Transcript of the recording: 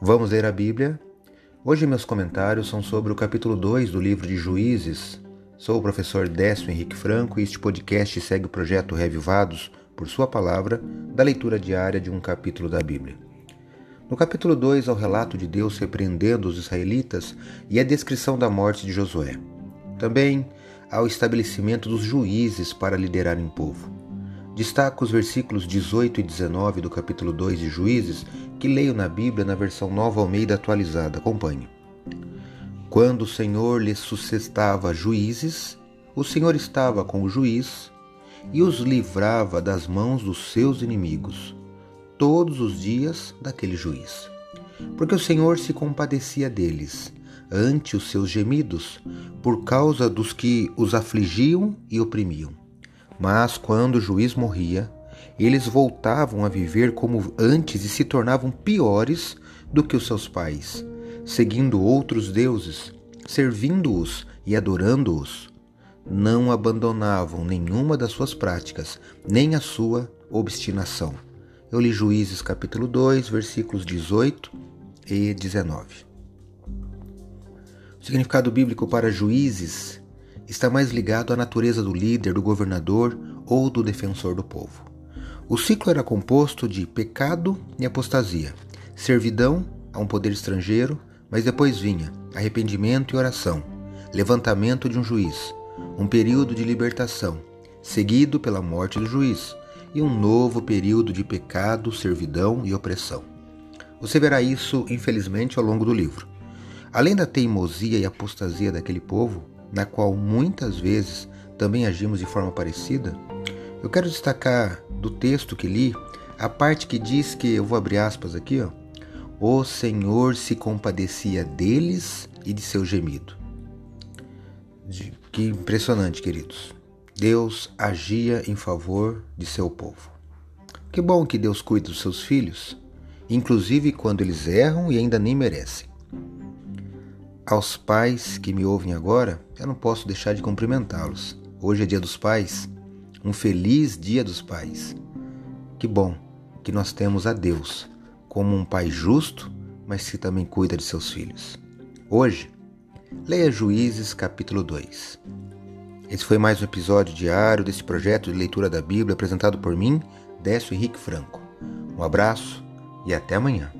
Vamos ler a Bíblia? Hoje meus comentários são sobre o capítulo 2 do livro de Juízes. Sou o professor Décio Henrique Franco e este podcast segue o projeto Revivados por Sua Palavra, da leitura diária de um capítulo da Bíblia. No capítulo 2 há o relato de Deus repreendendo os israelitas e a descrição da morte de Josué. Também há o estabelecimento dos juízes para liderarem o povo. Destaco os versículos 18 e 19 do capítulo 2 de Juízes, que leio na Bíblia na versão Nova Almeida atualizada. Acompanhe. Quando o Senhor lhes sucessava juízes, o Senhor estava com o juiz e os livrava das mãos dos seus inimigos, todos os dias daquele juiz. Porque o Senhor se compadecia deles, ante os seus gemidos, por causa dos que os afligiam e oprimiam mas quando o juiz morria, eles voltavam a viver como antes e se tornavam piores do que os seus pais, seguindo outros deuses, servindo-os e adorando-os. Não abandonavam nenhuma das suas práticas, nem a sua obstinação. Eu li Juízes capítulo 2, versículos 18 e 19. O significado bíblico para juízes está mais ligado à natureza do líder, do governador ou do defensor do povo. O ciclo era composto de pecado e apostasia, servidão a um poder estrangeiro, mas depois vinha arrependimento e oração, levantamento de um juiz, um período de libertação, seguido pela morte do juiz, e um novo período de pecado, servidão e opressão. Você verá isso, infelizmente, ao longo do livro. Além da teimosia e apostasia daquele povo, na qual muitas vezes também agimos de forma parecida, eu quero destacar do texto que li a parte que diz que, eu vou abrir aspas aqui, ó, o Senhor se compadecia deles e de seu gemido. Que impressionante, queridos. Deus agia em favor de seu povo. Que bom que Deus cuida dos seus filhos, inclusive quando eles erram e ainda nem merecem. Aos pais que me ouvem agora, eu não posso deixar de cumprimentá-los. Hoje é Dia dos Pais, um feliz Dia dos Pais. Que bom que nós temos a Deus como um pai justo, mas que também cuida de seus filhos. Hoje, leia Juízes capítulo 2. Esse foi mais um episódio diário desse projeto de leitura da Bíblia apresentado por mim, Décio Henrique Franco. Um abraço e até amanhã.